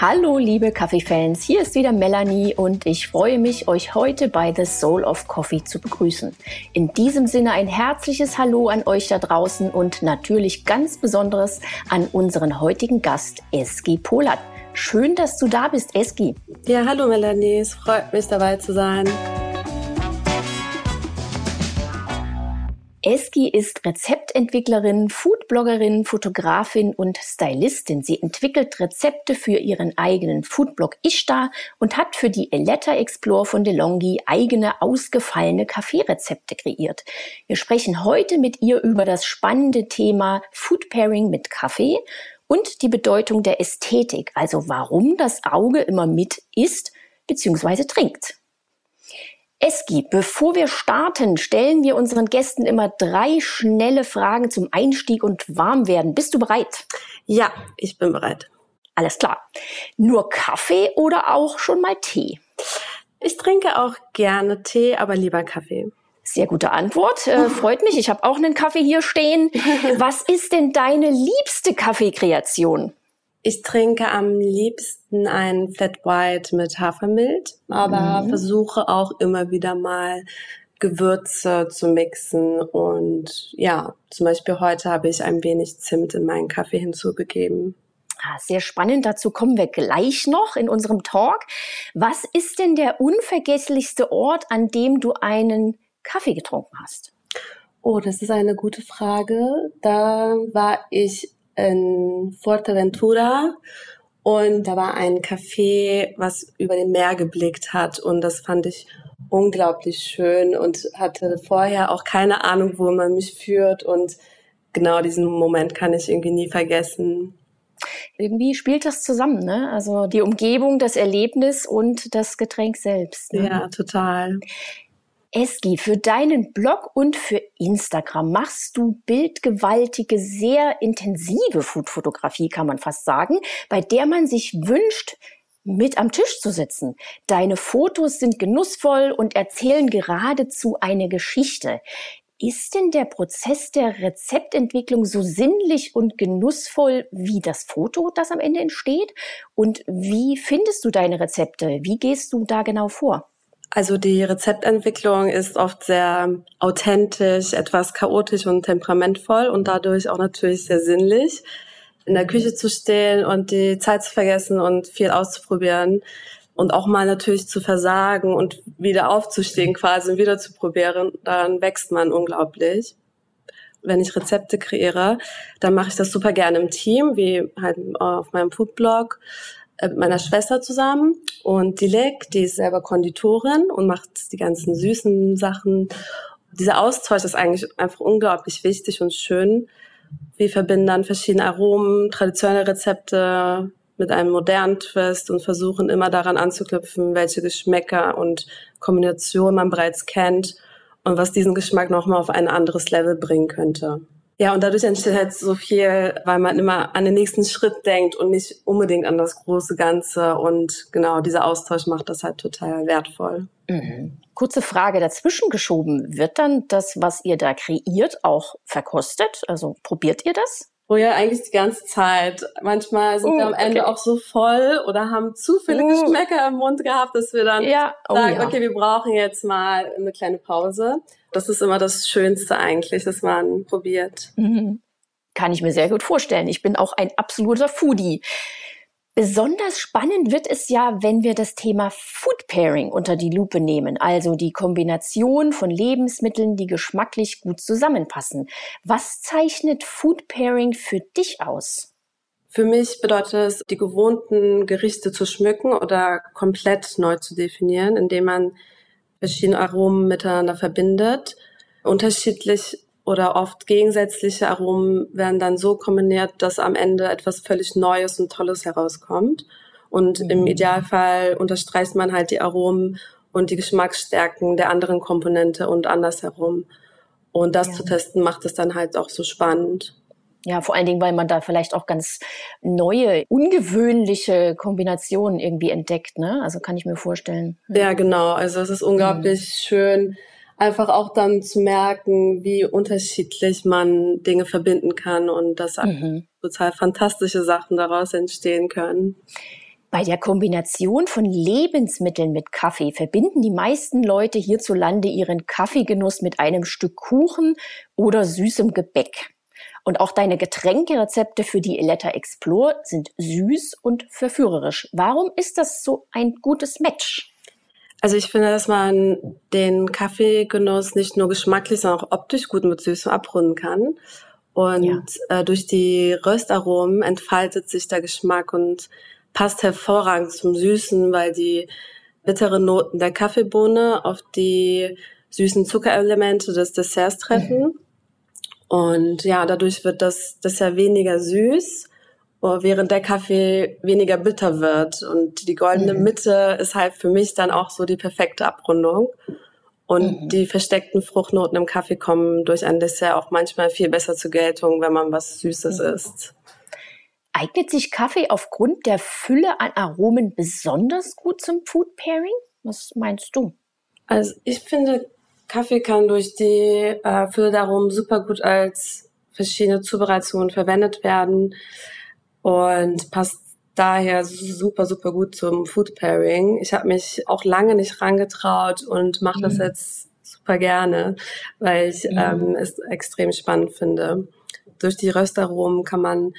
Hallo liebe Kaffeefans, hier ist wieder Melanie und ich freue mich, euch heute bei The Soul of Coffee zu begrüßen. In diesem Sinne ein herzliches Hallo an euch da draußen und natürlich ganz besonderes an unseren heutigen Gast Eski Polat. Schön, dass du da bist, Eski. Ja, hallo Melanie, es freut mich dabei zu sein. Eski ist Rezeptentwicklerin, Foodbloggerin, Fotografin und Stylistin. Sie entwickelt Rezepte für ihren eigenen Foodblog Ishtar und hat für die Eletta Explore von DeLonghi eigene ausgefallene Kaffeerezepte kreiert. Wir sprechen heute mit ihr über das spannende Thema Food Pairing mit Kaffee und die Bedeutung der Ästhetik, also warum das Auge immer mit isst bzw. trinkt. Eski, bevor wir starten, stellen wir unseren Gästen immer drei schnelle Fragen zum Einstieg und Warmwerden. Bist du bereit? Ja, ich bin bereit. Alles klar. Nur Kaffee oder auch schon mal Tee? Ich trinke auch gerne Tee, aber lieber Kaffee. Sehr gute Antwort. Äh, freut mich. Ich habe auch einen Kaffee hier stehen. Was ist denn deine liebste Kaffeekreation? Ich trinke am liebsten einen Flat White mit Hafermilch, aber mhm. versuche auch immer wieder mal Gewürze zu mixen und ja, zum Beispiel heute habe ich ein wenig Zimt in meinen Kaffee hinzugegeben. Ah, sehr spannend. Dazu kommen wir gleich noch in unserem Talk. Was ist denn der unvergesslichste Ort, an dem du einen Kaffee getrunken hast? Oh, das ist eine gute Frage. Da war ich in Fuerteventura und da war ein Café, was über den Meer geblickt hat und das fand ich unglaublich schön und hatte vorher auch keine Ahnung, wo man mich führt und genau diesen Moment kann ich irgendwie nie vergessen. Irgendwie spielt das zusammen, ne? Also die Umgebung, das Erlebnis und das Getränk selbst. Ne? Ja, total. Eski, für deinen Blog und für Instagram machst du bildgewaltige, sehr intensive Foodfotografie, kann man fast sagen, bei der man sich wünscht, mit am Tisch zu sitzen. Deine Fotos sind genussvoll und erzählen geradezu eine Geschichte. Ist denn der Prozess der Rezeptentwicklung so sinnlich und genussvoll wie das Foto, das am Ende entsteht? Und wie findest du deine Rezepte? Wie gehst du da genau vor? Also die Rezeptentwicklung ist oft sehr authentisch, etwas chaotisch und temperamentvoll und dadurch auch natürlich sehr sinnlich. In der Küche zu stehen und die Zeit zu vergessen und viel auszuprobieren und auch mal natürlich zu versagen und wieder aufzustehen quasi und wieder zu probieren, dann wächst man unglaublich. Wenn ich Rezepte kreiere, dann mache ich das super gerne im Team, wie halt auf meinem Foodblog mit meiner Schwester zusammen und Dilek, die ist selber Konditorin und macht die ganzen süßen Sachen. Dieser Austausch ist eigentlich einfach unglaublich wichtig und schön. Wir verbinden dann verschiedene Aromen, traditionelle Rezepte mit einem modernen Twist und versuchen immer daran anzuknüpfen, welche Geschmäcker und Kombinationen man bereits kennt und was diesen Geschmack nochmal auf ein anderes Level bringen könnte. Ja, und dadurch entsteht halt so viel, weil man immer an den nächsten Schritt denkt und nicht unbedingt an das große Ganze. Und genau, dieser Austausch macht das halt total wertvoll. Mhm. Kurze Frage dazwischen geschoben. Wird dann das, was ihr da kreiert, auch verkostet? Also probiert ihr das? Oh ja, eigentlich die ganze Zeit. Manchmal sind uh, wir am Ende okay. auch so voll oder haben zu viele uh. Geschmäcker im Mund gehabt, dass wir dann ja. oh, sagen, ja. okay, wir brauchen jetzt mal eine kleine Pause. Das ist immer das Schönste eigentlich, dass man probiert. Mhm. Kann ich mir sehr gut vorstellen. Ich bin auch ein absoluter Foodie. Besonders spannend wird es ja, wenn wir das Thema Food Pairing unter die Lupe nehmen, also die Kombination von Lebensmitteln, die geschmacklich gut zusammenpassen. Was zeichnet Food Pairing für dich aus? Für mich bedeutet es, die gewohnten Gerichte zu schmücken oder komplett neu zu definieren, indem man verschiedene Aromen miteinander verbindet. Unterschiedlich oder oft gegensätzliche Aromen werden dann so kombiniert, dass am Ende etwas völlig Neues und Tolles herauskommt. Und mhm. im Idealfall unterstreicht man halt die Aromen und die Geschmacksstärken der anderen Komponente und andersherum. Und das ja. zu testen macht es dann halt auch so spannend. Ja, vor allen Dingen, weil man da vielleicht auch ganz neue, ungewöhnliche Kombinationen irgendwie entdeckt, ne? Also kann ich mir vorstellen. Ja, genau. Also es ist unglaublich mhm. schön, einfach auch dann zu merken, wie unterschiedlich man Dinge verbinden kann und dass mhm. total fantastische Sachen daraus entstehen können. Bei der Kombination von Lebensmitteln mit Kaffee verbinden die meisten Leute hierzulande ihren Kaffeegenuss mit einem Stück Kuchen oder süßem Gebäck. Und auch deine Getränkerezepte für die Eletta Explore sind süß und verführerisch. Warum ist das so ein gutes Match? Also ich finde, dass man den Kaffeegenuss nicht nur geschmacklich, sondern auch optisch gut mit Süßem abrunden kann. Und ja. äh, durch die Röstaromen entfaltet sich der Geschmack und passt hervorragend zum Süßen, weil die bitteren Noten der Kaffeebohne auf die süßen Zuckerelemente des Desserts treffen. Mhm. Und ja, dadurch wird das Dessert weniger süß, während der Kaffee weniger bitter wird. Und die goldene mhm. Mitte ist halt für mich dann auch so die perfekte Abrundung. Und mhm. die versteckten Fruchtnoten im Kaffee kommen durch ein Dessert auch manchmal viel besser zur Geltung, wenn man was Süßes mhm. isst. Eignet sich Kaffee aufgrund der Fülle an Aromen besonders gut zum Food Pairing? Was meinst du? Also ich finde, Kaffee kann durch die äh, Fülle der Aromen super gut als verschiedene Zubereitungen verwendet werden und passt daher super, super gut zum Food Pairing. Ich habe mich auch lange nicht rangetraut und mache mhm. das jetzt super gerne, weil ich mhm. ähm, es extrem spannend finde. Durch die Röstaromen kann man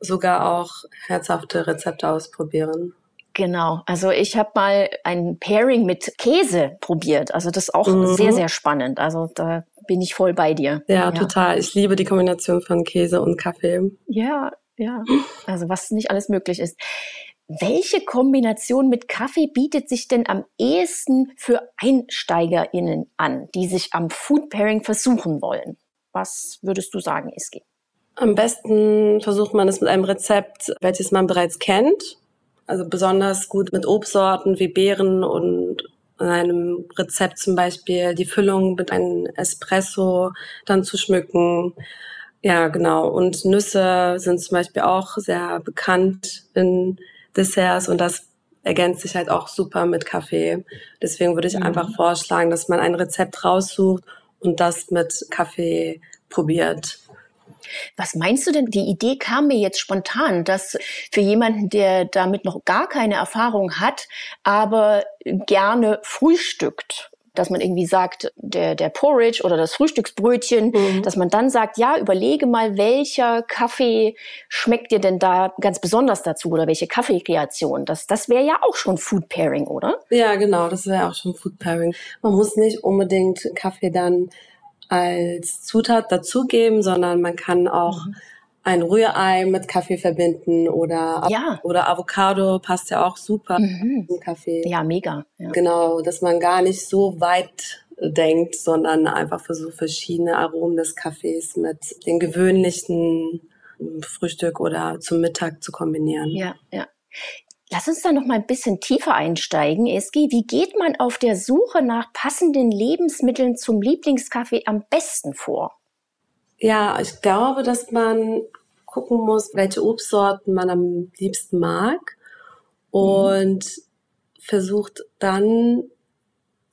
sogar auch herzhafte Rezepte ausprobieren. Genau, also ich habe mal ein Pairing mit Käse probiert. Also das ist auch mhm. sehr, sehr spannend. Also da bin ich voll bei dir. Ja, ja, total. Ich liebe die Kombination von Käse und Kaffee. Ja, ja. Also was nicht alles möglich ist. Welche Kombination mit Kaffee bietet sich denn am ehesten für EinsteigerInnen an, die sich am Food Pairing versuchen wollen? Was würdest du sagen, Iski? Am besten versucht man es mit einem Rezept, welches man bereits kennt. Also besonders gut mit Obstsorten wie Beeren und in einem Rezept zum Beispiel die Füllung mit einem Espresso dann zu schmücken. Ja, genau. Und Nüsse sind zum Beispiel auch sehr bekannt in Desserts und das ergänzt sich halt auch super mit Kaffee. Deswegen würde ich mhm. einfach vorschlagen, dass man ein Rezept raussucht und das mit Kaffee probiert. Was meinst du denn? Die Idee kam mir jetzt spontan, dass für jemanden, der damit noch gar keine Erfahrung hat, aber gerne frühstückt, dass man irgendwie sagt, der, der Porridge oder das Frühstücksbrötchen, mhm. dass man dann sagt, ja, überlege mal, welcher Kaffee schmeckt dir denn da ganz besonders dazu oder welche Kaffeekreation. Das, das wäre ja auch schon Food Pairing, oder? Ja, genau, das wäre auch schon Food Pairing. Man muss nicht unbedingt Kaffee dann als Zutat dazugeben, sondern man kann auch mhm. Ein Rührei mit Kaffee verbinden oder, ja. oder Avocado passt ja auch super mhm. im Kaffee. Ja, mega. Ja. Genau, dass man gar nicht so weit denkt, sondern einfach versucht, verschiedene Aromen des Kaffees mit den gewöhnlichen Frühstück oder zum Mittag zu kombinieren. Ja, ja. Lass uns da noch mal ein bisschen tiefer einsteigen, Eski. Wie geht man auf der Suche nach passenden Lebensmitteln zum Lieblingskaffee am besten vor? Ja, ich glaube, dass man gucken muss, welche Obstsorten man am liebsten mag und mhm. versucht dann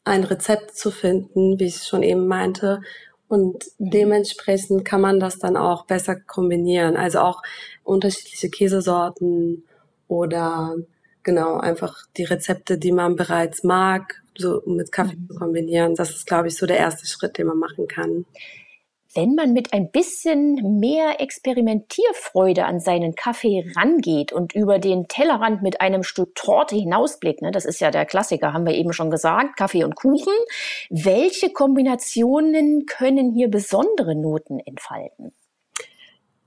ein Rezept zu finden, wie ich schon eben meinte. Und mhm. dementsprechend kann man das dann auch besser kombinieren. Also auch unterschiedliche Käsesorten oder genau einfach die Rezepte, die man bereits mag, so mit Kaffee mhm. zu kombinieren. Das ist, glaube ich, so der erste Schritt, den man machen kann. Wenn man mit ein bisschen mehr Experimentierfreude an seinen Kaffee rangeht und über den Tellerrand mit einem Stück Torte hinausblickt, ne, das ist ja der Klassiker, haben wir eben schon gesagt, Kaffee und Kuchen, welche Kombinationen können hier besondere Noten entfalten?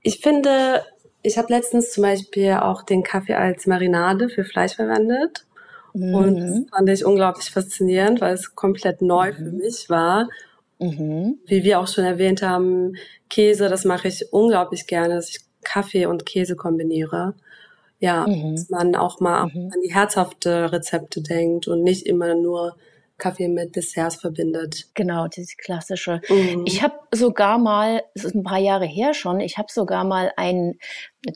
Ich finde, ich habe letztens zum Beispiel auch den Kaffee als Marinade für Fleisch verwendet. Mhm. Und das fand ich unglaublich faszinierend, weil es komplett neu mhm. für mich war. Mhm. Wie wir auch schon erwähnt haben, Käse, das mache ich unglaublich gerne, dass ich Kaffee und Käse kombiniere. Ja, mhm. dass man auch mal mhm. an die herzhafte Rezepte denkt und nicht immer nur Kaffee mit Desserts verbindet. Genau, diese klassische. Mhm. Ich habe sogar mal, es ist ein paar Jahre her schon, ich habe sogar mal ein,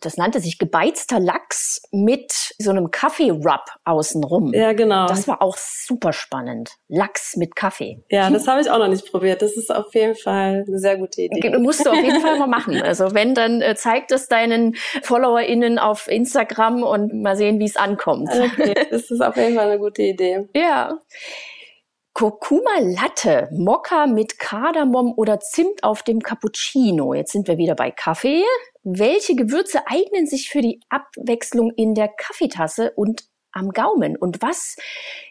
das nannte sich gebeizter Lachs mit so einem Kaffee-Rub außenrum. Ja, genau. Das war auch super spannend. Lachs mit Kaffee. Ja, das habe ich auch noch nicht probiert. Das ist auf jeden Fall eine sehr gute Idee. Musst du auf jeden Fall mal machen. Also wenn, dann äh, zeigt es deinen FollowerInnen auf Instagram und mal sehen, wie es ankommt. Okay, das ist auf jeden Fall eine gute Idee. Ja. Kurkuma Latte, Mokka mit Kardamom oder Zimt auf dem Cappuccino. Jetzt sind wir wieder bei Kaffee. Welche Gewürze eignen sich für die Abwechslung in der Kaffeetasse und am Gaumen? Und was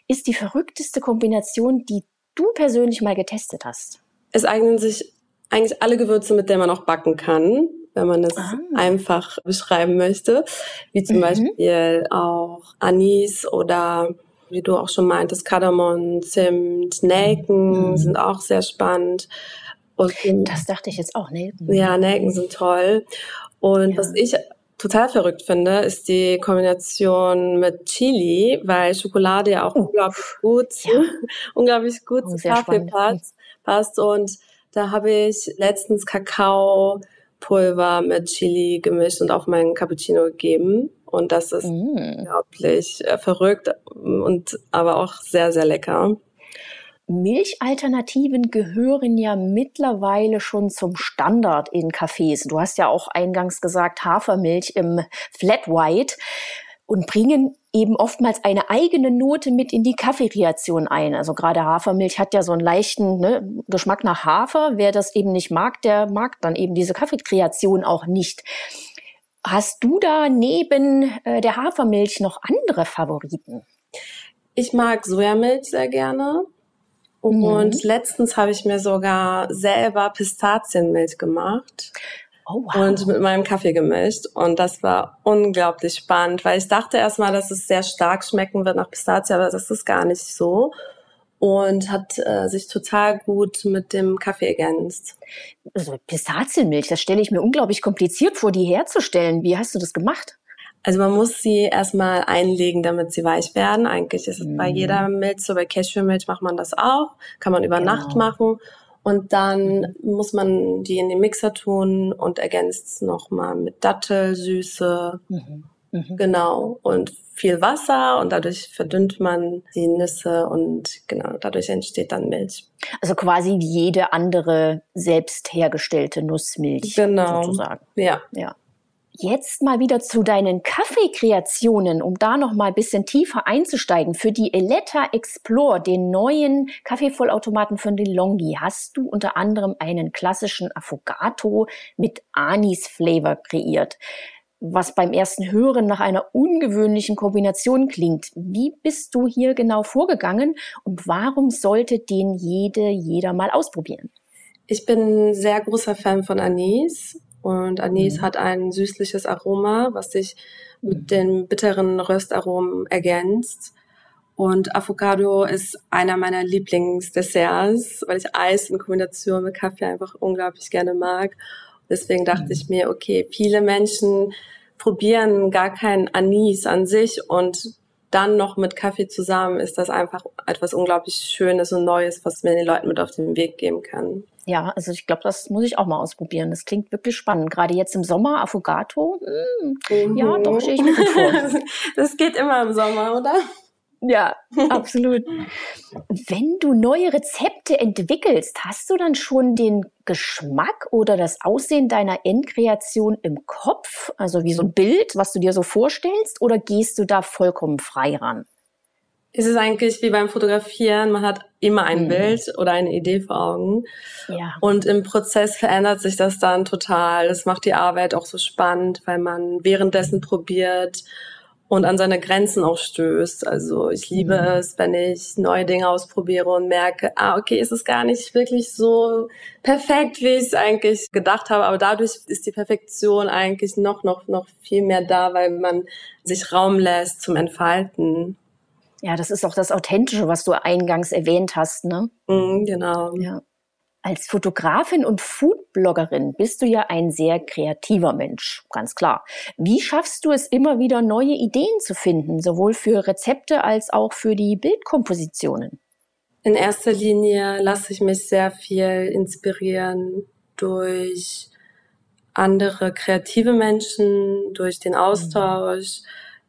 ist die verrückteste Kombination, die du persönlich mal getestet hast? Es eignen sich eigentlich alle Gewürze, mit denen man auch backen kann, wenn man es ah. einfach beschreiben möchte. Wie zum mhm. Beispiel auch Anis oder wie du auch schon meintest, Kardamom, Zimt, Nelken mhm. sind auch sehr spannend. Und, das dachte ich jetzt auch, Nelken. Ja, Nelken sind toll. Und ja. was ich total verrückt finde, ist die Kombination mit Chili, weil Schokolade ja auch uh. unglaublich gut, ja. unglaublich gut oh, zu Kaffee passt, passt. Und da habe ich letztens Kakaopulver mit Chili gemischt und auf meinen Cappuccino gegeben. Und das ist mm. unglaublich äh, verrückt und aber auch sehr, sehr lecker. Milchalternativen gehören ja mittlerweile schon zum Standard in Cafés. Du hast ja auch eingangs gesagt, Hafermilch im Flat White und bringen eben oftmals eine eigene Note mit in die Kaffeekreation ein. Also gerade Hafermilch hat ja so einen leichten ne, Geschmack nach Hafer. Wer das eben nicht mag, der mag dann eben diese Kaffeekreation auch nicht. Hast du da neben äh, der Hafermilch noch andere Favoriten? Ich mag Sojamilch sehr gerne. Und mhm. letztens habe ich mir sogar selber Pistazienmilch gemacht. Oh, wow. Und mit meinem Kaffee gemischt. Und das war unglaublich spannend, weil ich dachte erstmal, dass es sehr stark schmecken wird nach Pistazie, aber das ist gar nicht so und hat äh, sich total gut mit dem Kaffee ergänzt. Also Pistazienmilch, das stelle ich mir unglaublich kompliziert vor, die herzustellen. Wie hast du das gemacht? Also man muss sie erstmal einlegen, damit sie weich werden. Eigentlich ist es mm. bei mhm. jeder Milch so, bei Cashewmilch macht man das auch, kann man über genau. Nacht machen. Und dann muss man die in den Mixer tun und ergänzt es nochmal mit Dattelsüße. Mhm. Mhm. Genau. Und viel Wasser und dadurch verdünnt man die Nüsse und genau, dadurch entsteht dann Milch. Also quasi wie jede andere selbst hergestellte Nussmilch genau. sozusagen. Ja. Ja. Jetzt mal wieder zu deinen Kaffeekreationen, um da noch mal ein bisschen tiefer einzusteigen. Für die Eletta Explore, den neuen Kaffeevollautomaten von DeLonghi, hast du unter anderem einen klassischen Affogato mit Anis-Flavor kreiert was beim ersten Hören nach einer ungewöhnlichen Kombination klingt. Wie bist du hier genau vorgegangen und warum sollte den jede, jeder mal ausprobieren? Ich bin sehr großer Fan von Anis und Anis mhm. hat ein süßliches Aroma, was sich mit mhm. den bitteren Röstaromen ergänzt. Und Avocado ist einer meiner Lieblingsdesserts, weil ich Eis in Kombination mit Kaffee einfach unglaublich gerne mag. Deswegen dachte mhm. ich mir, okay, viele Menschen probieren gar kein Anis an sich und dann noch mit Kaffee zusammen ist das einfach etwas unglaublich Schönes und Neues, was mir den Leuten mit auf den Weg geben kann. Ja, also ich glaube, das muss ich auch mal ausprobieren. Das klingt wirklich spannend. Gerade jetzt im Sommer, Affogato. Mh, mhm. Ja, doch, stehe ich mir gut vor. das geht immer im Sommer, oder? Ja, absolut. Wenn du neue Rezepte entwickelst, hast du dann schon den Geschmack oder das Aussehen deiner Endkreation im Kopf? Also wie so ein Bild, was du dir so vorstellst? Oder gehst du da vollkommen frei ran? Es ist eigentlich wie beim Fotografieren, man hat immer ein mhm. Bild oder eine Idee vor Augen. Ja. Und im Prozess verändert sich das dann total. Das macht die Arbeit auch so spannend, weil man währenddessen probiert und an seine Grenzen auch stößt. Also ich liebe mhm. es, wenn ich neue Dinge ausprobiere und merke, ah, okay, es ist gar nicht wirklich so perfekt, wie ich es eigentlich gedacht habe. Aber dadurch ist die Perfektion eigentlich noch, noch, noch viel mehr da, weil man sich Raum lässt zum Entfalten. Ja, das ist auch das Authentische, was du eingangs erwähnt hast, ne? Mm, genau. Ja. Als Fotografin und Foodbloggerin bist du ja ein sehr kreativer Mensch, ganz klar. Wie schaffst du es immer wieder neue Ideen zu finden, sowohl für Rezepte als auch für die Bildkompositionen? In erster Linie lasse ich mich sehr viel inspirieren durch andere kreative Menschen, durch den Austausch.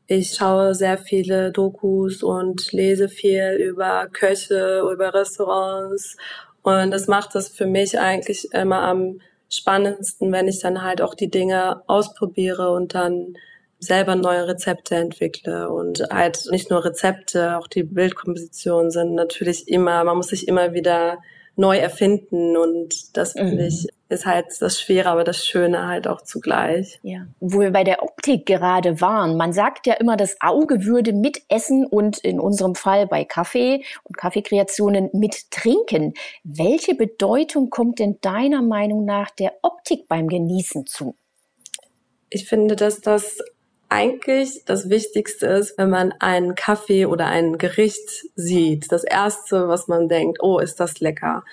Ich schaue sehr viele Dokus und lese viel über Köche, über Restaurants. Und das macht es für mich eigentlich immer am spannendsten, wenn ich dann halt auch die Dinge ausprobiere und dann selber neue Rezepte entwickle und halt nicht nur Rezepte, auch die Bildkompositionen sind natürlich immer, man muss sich immer wieder neu erfinden und das mhm. finde ich ist halt das Schwere, aber das Schöne halt auch zugleich. Ja. Wo wir bei der Optik gerade waren, man sagt ja immer, das Auge würde mitessen und in unserem Fall bei Kaffee und Kaffeekreationen mit trinken. Welche Bedeutung kommt denn deiner Meinung nach der Optik beim Genießen zu? Ich finde, dass das eigentlich das Wichtigste ist, wenn man einen Kaffee oder ein Gericht sieht. Das erste, was man denkt, oh, ist das lecker.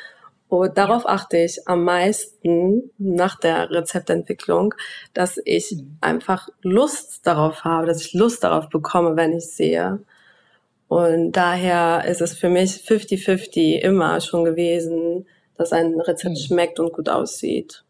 Und darauf achte ich am meisten nach der Rezeptentwicklung, dass ich mhm. einfach Lust darauf habe, dass ich Lust darauf bekomme, wenn ich sehe. Und daher ist es für mich 50-50 immer schon gewesen, dass ein Rezept mhm. schmeckt und gut aussieht.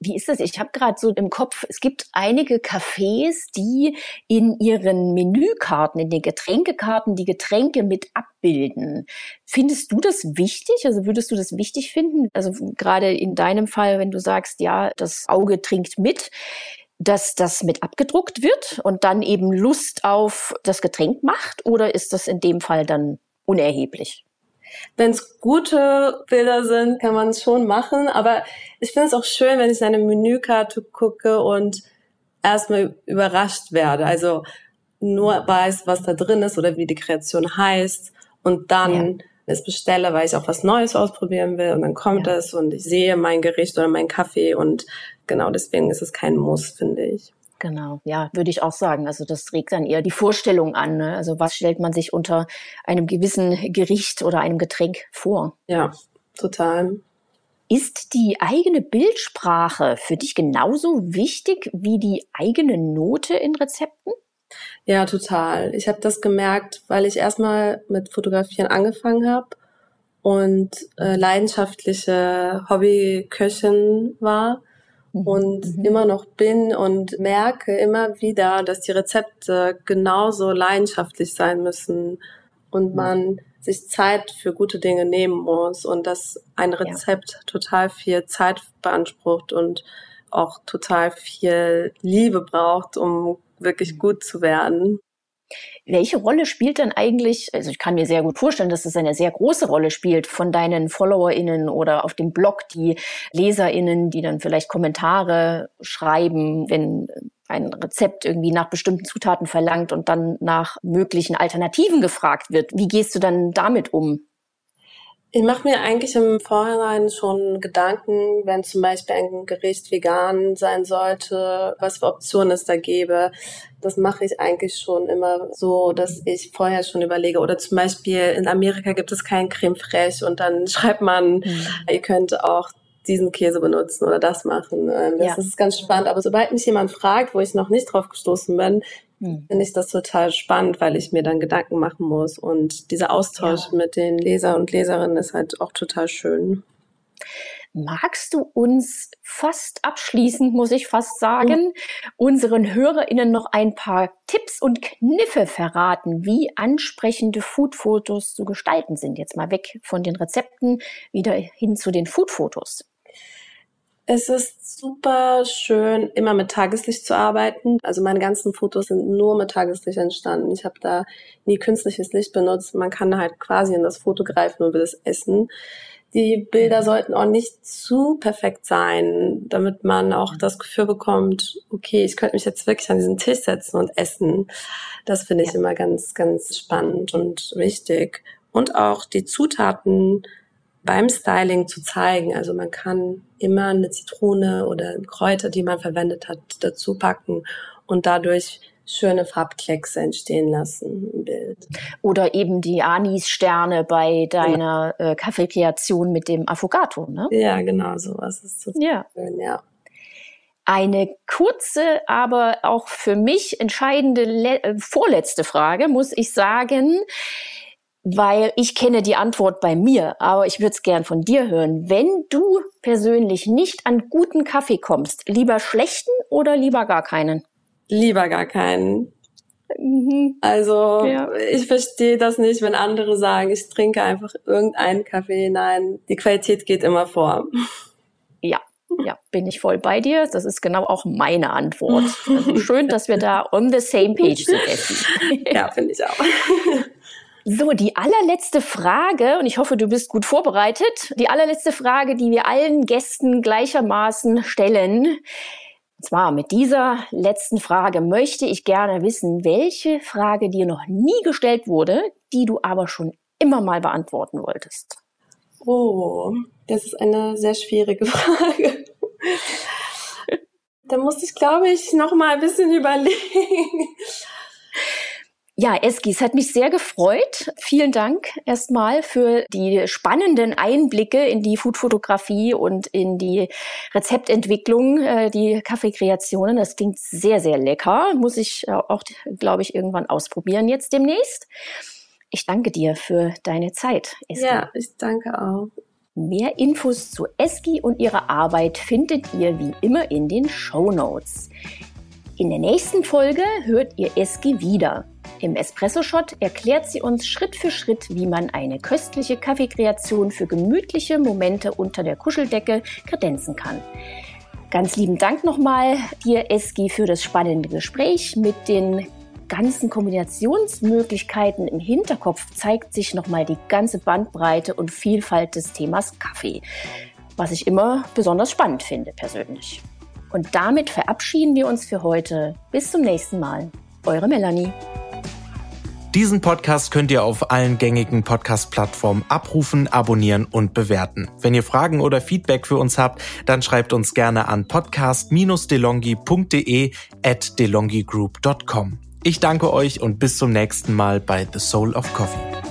Wie ist das? Ich habe gerade so im Kopf, es gibt einige Cafés, die in ihren Menükarten, in den Getränkekarten die Getränke mit abbilden. Findest du das wichtig? Also würdest du das wichtig finden? Also gerade in deinem Fall, wenn du sagst, ja, das Auge trinkt mit, dass das mit abgedruckt wird und dann eben Lust auf das Getränk macht? Oder ist das in dem Fall dann unerheblich? Wenn es gute Bilder sind, kann man es schon machen. Aber ich finde es auch schön, wenn ich eine Menükarte gucke und erstmal überrascht werde. Also nur weiß, was da drin ist oder wie die Kreation heißt und dann ja. es bestelle, weil ich auch was Neues ausprobieren will und dann kommt ja. es und ich sehe mein Gericht oder mein Kaffee und genau deswegen ist es kein Muss, finde ich. Genau, ja, würde ich auch sagen. Also das regt dann eher die Vorstellung an. Ne? Also was stellt man sich unter einem gewissen Gericht oder einem Getränk vor? Ja, total. Ist die eigene Bildsprache für dich genauso wichtig wie die eigene Note in Rezepten? Ja, total. Ich habe das gemerkt, weil ich erstmal mit Fotografieren angefangen habe und äh, leidenschaftliche Hobbyköchin war. Und mhm. immer noch bin und merke immer wieder, dass die Rezepte genauso leidenschaftlich sein müssen und mhm. man sich Zeit für gute Dinge nehmen muss und dass ein Rezept ja. total viel Zeit beansprucht und auch total viel Liebe braucht, um wirklich mhm. gut zu werden. Welche Rolle spielt denn eigentlich, also ich kann mir sehr gut vorstellen, dass es eine sehr große Rolle spielt von deinen FollowerInnen oder auf dem Blog die LeserInnen, die dann vielleicht Kommentare schreiben, wenn ein Rezept irgendwie nach bestimmten Zutaten verlangt und dann nach möglichen Alternativen gefragt wird. Wie gehst du dann damit um? Ich mache mir eigentlich im Vorhinein schon Gedanken, wenn zum Beispiel ein Gericht vegan sein sollte, was für Optionen es da gäbe. Das mache ich eigentlich schon immer so, dass ich vorher schon überlege. Oder zum Beispiel in Amerika gibt es kein Creme fraiche und dann schreibt man, mhm. ihr könnt auch diesen Käse benutzen oder das machen. Ähm, das ja. ist ganz spannend. Aber sobald mich jemand fragt, wo ich noch nicht drauf gestoßen bin, hm. finde ich das total spannend, weil ich mir dann Gedanken machen muss. Und dieser Austausch ja. mit den Leser und Leserinnen ist halt auch total schön. Magst du uns fast abschließend, muss ich fast sagen, mhm. unseren HörerInnen noch ein paar Tipps und Kniffe verraten, wie ansprechende Foodfotos zu gestalten sind? Jetzt mal weg von den Rezepten, wieder hin zu den Foodfotos. Es ist super schön, immer mit Tageslicht zu arbeiten. Also meine ganzen Fotos sind nur mit Tageslicht entstanden. Ich habe da nie künstliches Licht benutzt. Man kann halt quasi in das Foto greifen und will es essen. Die Bilder sollten auch nicht zu perfekt sein, damit man auch das Gefühl bekommt, okay, ich könnte mich jetzt wirklich an diesen Tisch setzen und essen. Das finde ich ja. immer ganz, ganz spannend und wichtig. Und auch die Zutaten beim Styling zu zeigen. Also man kann immer eine Zitrone oder Kräuter, die man verwendet hat, dazu packen und dadurch schöne Farbkleckse entstehen lassen im Bild. Oder eben die Anis-Sterne bei deiner genau. äh, Kaffeekreation mit dem Affogato, ne? Ja, genau, sowas ist total ja. schön, ja. Eine kurze, aber auch für mich entscheidende äh, vorletzte Frage, muss ich sagen. Weil ich kenne die Antwort bei mir, aber ich würde es gern von dir hören. Wenn du persönlich nicht an guten Kaffee kommst, lieber schlechten oder lieber gar keinen? Lieber gar keinen. Mhm. Also ja. ich verstehe das nicht, wenn andere sagen, ich trinke einfach irgendeinen Kaffee. Nein, die Qualität geht immer vor. Ja, ja, bin ich voll bei dir. Das ist genau auch meine Antwort. Also schön, dass wir da on the same page sind. ja, finde ich auch. So, die allerletzte Frage, und ich hoffe, du bist gut vorbereitet. Die allerletzte Frage, die wir allen Gästen gleichermaßen stellen. Und zwar mit dieser letzten Frage möchte ich gerne wissen, welche Frage dir noch nie gestellt wurde, die du aber schon immer mal beantworten wolltest. Oh, das ist eine sehr schwierige Frage. da muss ich, glaube ich, noch mal ein bisschen überlegen. Ja, Eski, es hat mich sehr gefreut. Vielen Dank erstmal für die spannenden Einblicke in die Foodfotografie und in die Rezeptentwicklung, äh, die Kaffeekreationen. Das klingt sehr, sehr lecker. Muss ich auch, glaube ich, irgendwann ausprobieren jetzt demnächst. Ich danke dir für deine Zeit, Eski. Ja, ich danke auch. Mehr Infos zu Eski und ihrer Arbeit findet ihr wie immer in den Show Notes. In der nächsten Folge hört ihr Eski wieder. Im Espresso-Shot erklärt sie uns Schritt für Schritt, wie man eine köstliche Kaffeekreation für gemütliche Momente unter der Kuscheldecke kredenzen kann. Ganz lieben Dank nochmal dir, Eski, für das spannende Gespräch. Mit den ganzen Kombinationsmöglichkeiten im Hinterkopf zeigt sich nochmal die ganze Bandbreite und Vielfalt des Themas Kaffee, was ich immer besonders spannend finde persönlich. Und damit verabschieden wir uns für heute. Bis zum nächsten Mal. Eure Melanie. Diesen Podcast könnt ihr auf allen gängigen Podcast-Plattformen abrufen, abonnieren und bewerten. Wenn ihr Fragen oder Feedback für uns habt, dann schreibt uns gerne an podcast-delongi.de at delongigroup.com. Ich danke euch und bis zum nächsten Mal bei The Soul of Coffee.